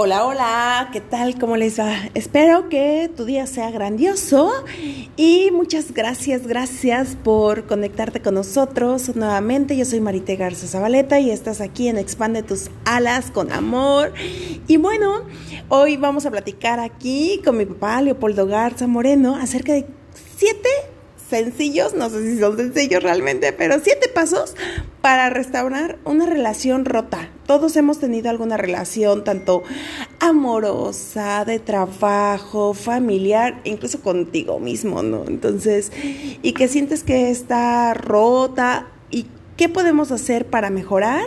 Hola, hola, ¿qué tal? ¿Cómo les va? Espero que tu día sea grandioso y muchas gracias, gracias por conectarte con nosotros nuevamente. Yo soy Marité Garza Zabaleta y estás aquí en Expande tus alas con amor. Y bueno, hoy vamos a platicar aquí con mi papá Leopoldo Garza Moreno acerca de siete sencillos, no sé si son sencillos realmente, pero siete pasos para restaurar una relación rota. Todos hemos tenido alguna relación, tanto amorosa, de trabajo, familiar, incluso contigo mismo, ¿no? Entonces, y que sientes que está rota y qué podemos hacer para mejorar.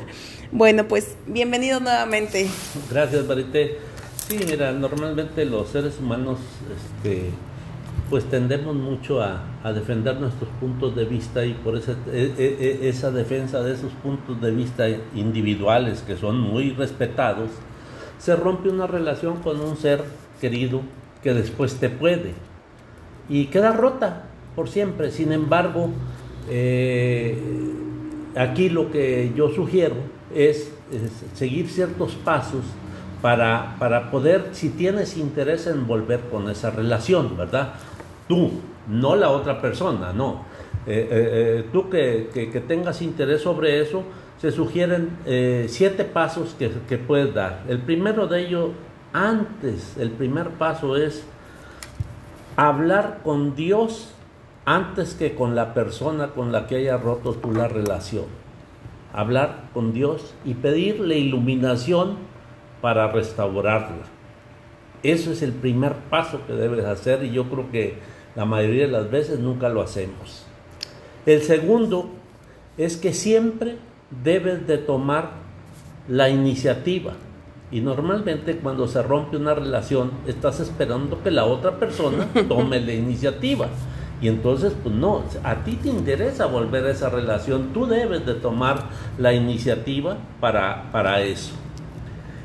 Bueno, pues bienvenido nuevamente. Gracias, Marité. Sí, mira, normalmente los seres humanos, este, pues tendemos mucho a, defender nuestros puntos de vista y por esa, e, e, e, esa defensa de esos puntos de vista individuales que son muy respetados, se rompe una relación con un ser querido que después te puede y queda rota por siempre. Sin embargo, eh, aquí lo que yo sugiero es seguir ciertos pasos para, para, poder, si tienes interés en volver con esa relación, ¿verdad? tú, no la otra persona, no. Eh, eh, eh, tú que, tengas interés sobre eso, se sugieren siete pasos que, que, puedes dar. El primero de ellos, antes, el primer paso es hablar con Dios antes que con la persona con la que haya roto tú la relación. Hablar con Dios y pedirle iluminación para restaurarla. Eso es el primer paso que debes hacer y yo creo que la mayoría de las veces nunca lo hacemos. El segundo es que siempre debes de tomar la iniciativa. Y normalmente cuando se rompe una relación, estás esperando que la otra persona tome la iniciativa. Y entonces, pues no, a ti te interesa volver a esa relación, tú debes de tomar la iniciativa para, para eso.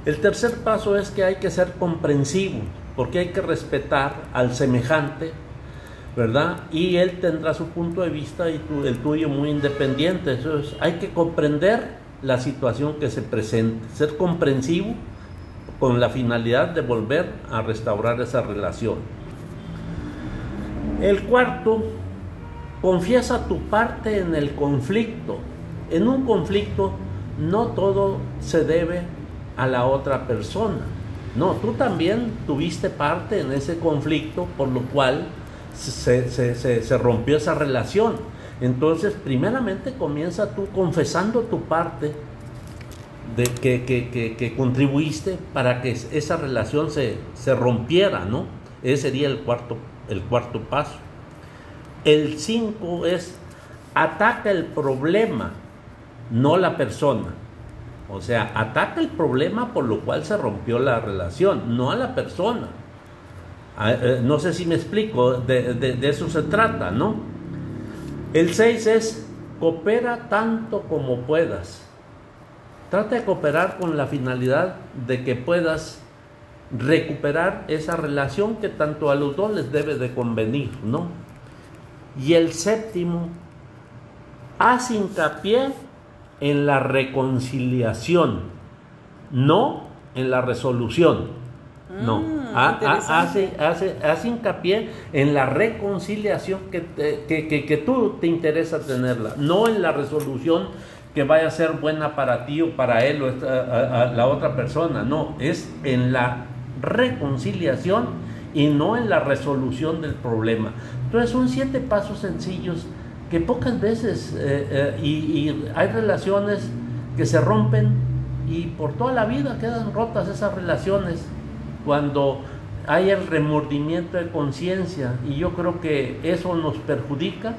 El tercer paso es que hay que ser comprensivo, porque hay que respetar al semejante ¿verdad? Y él tendrá su punto de vista y el tuyo muy independiente. Entonces hay que comprender la situación que se presenta, ser comprensivo con la finalidad de volver a restaurar esa relación. El cuarto, confiesa tu parte en el conflicto. En un conflicto no todo se debe a la otra persona. No, tú también tuviste parte en ese conflicto, por lo cual se, rompió esa relación. Entonces, primeramente comienza tú confesando tu parte de que, que, contribuiste para que esa relación se, rompiera, ¿no? Ese sería el cuarto, el cuarto paso. El cinco es ataca el problema, no la persona. O sea, ataca el problema por lo cual se rompió la relación, no a la persona. Eh, no sé si me explico, de, eso se trata, ¿no? El 6 es coopera tanto como puedas. Trata de cooperar con la finalidad de que puedas recuperar esa relación que tanto a los dos les debe de convenir, ¿no? Y el séptimo, haz hincapié en la reconciliación, no en la resolución. No, ah, ah, hace, hace, hace, hincapié en la reconciliación que, que, que, tú te interesa tenerla, no en la resolución que vaya a ser buena para ti o para él o la otra persona, no, es en la reconciliación y no en la resolución del problema. Entonces son siete pasos sencillos que pocas veces eh, eh, y, y hay relaciones que se rompen y por toda la vida quedan rotas esas relaciones cuando hay el remordimiento de conciencia y yo creo que eso nos perjudica,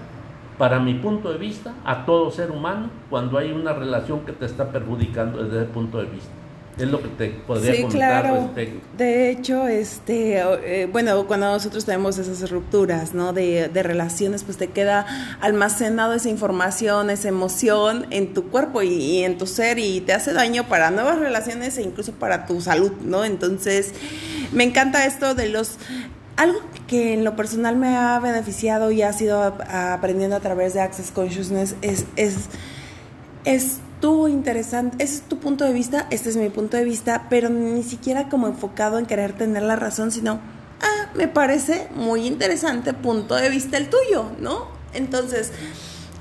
para mi punto de vista, a todo ser humano cuando hay una relación que te está perjudicando desde ese punto de vista. Es lo que te podría sí, Claro. De hecho, este, eh, bueno, cuando nosotros tenemos esas rupturas, ¿no? De, de, relaciones, pues te queda almacenado esa información, esa emoción en tu cuerpo y, y, en tu ser y te hace daño para nuevas relaciones e incluso para tu salud, ¿no? Entonces, me encanta esto de los algo que en lo personal me ha beneficiado y ha sido aprendiendo a través de Access Consciousness es, es, es tu interesante, ese es tu punto de vista, este es mi punto de vista, pero ni siquiera como enfocado en querer tener la razón, sino, ah, me parece muy interesante punto de vista el tuyo, ¿no? Entonces,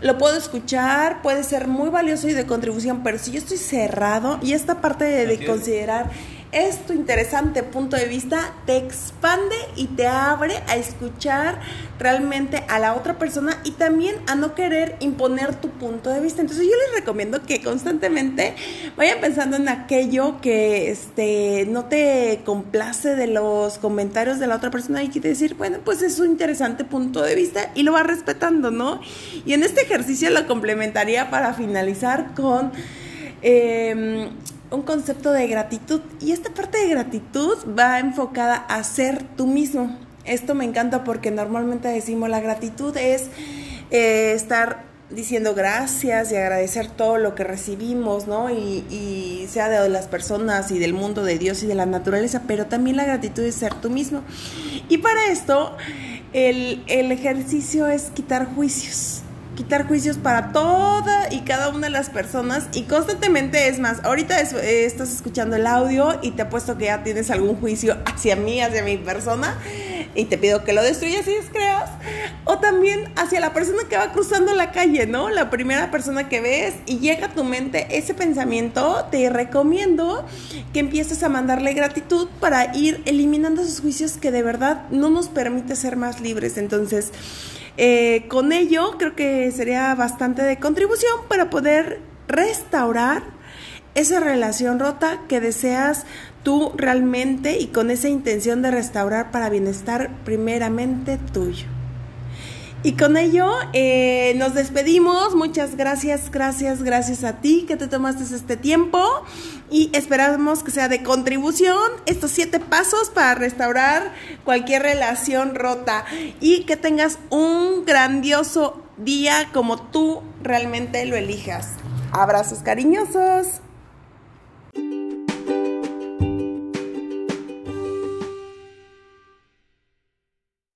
lo puedo escuchar, puede ser muy valioso y de contribución, pero si yo estoy cerrado y esta parte de, considerar es tu interesante punto de vista, te expande y te abre a escuchar realmente a la otra persona y también a no querer imponer tu punto de vista. Entonces yo les recomiendo que constantemente vayan pensando en aquello que este no te complace de los comentarios de la otra persona y que decir, bueno, pues es un interesante punto de vista y lo va respetando, ¿no? Y en este ejercicio lo complementaría para finalizar con eh, un concepto de gratitud y esta parte de gratitud va enfocada a ser tú mismo. Esto me encanta porque normalmente decimos la gratitud es eh, estar diciendo gracias y agradecer todo lo que recibimos, ¿no? Y, sea de las personas y del mundo, de Dios y de la naturaleza, pero también la gratitud es ser tú mismo. Y para esto, el, el ejercicio es quitar juicios quitar juicios para toda y cada una de las personas y constantemente es más, ahorita eh, estás escuchando el audio y te apuesto que ya tienes algún juicio hacia mí, hacia mi persona y te pido que lo destruyas y descreas o también hacia la persona que va cruzando la calle, ¿no? La primera persona que ves y llega a tu mente ese pensamiento, te recomiendo que empieces a mandarle gratitud para ir eliminando esos juicios que de verdad no nos permite ser más libres. Entonces, eh, con ello creo que sería bastante de contribución para poder restaurar esa relación rota que deseas tú realmente y con esa intención de restaurar para bienestar primeramente tuyo. Y con ello eh, nos despedimos. Muchas gracias, gracias, gracias a ti que te tomaste este tiempo y esperamos que sea de contribución estos siete pasos para restaurar cualquier relación rota y que tengas un grandioso día como tú realmente lo elijas. Abrazos cariñosos.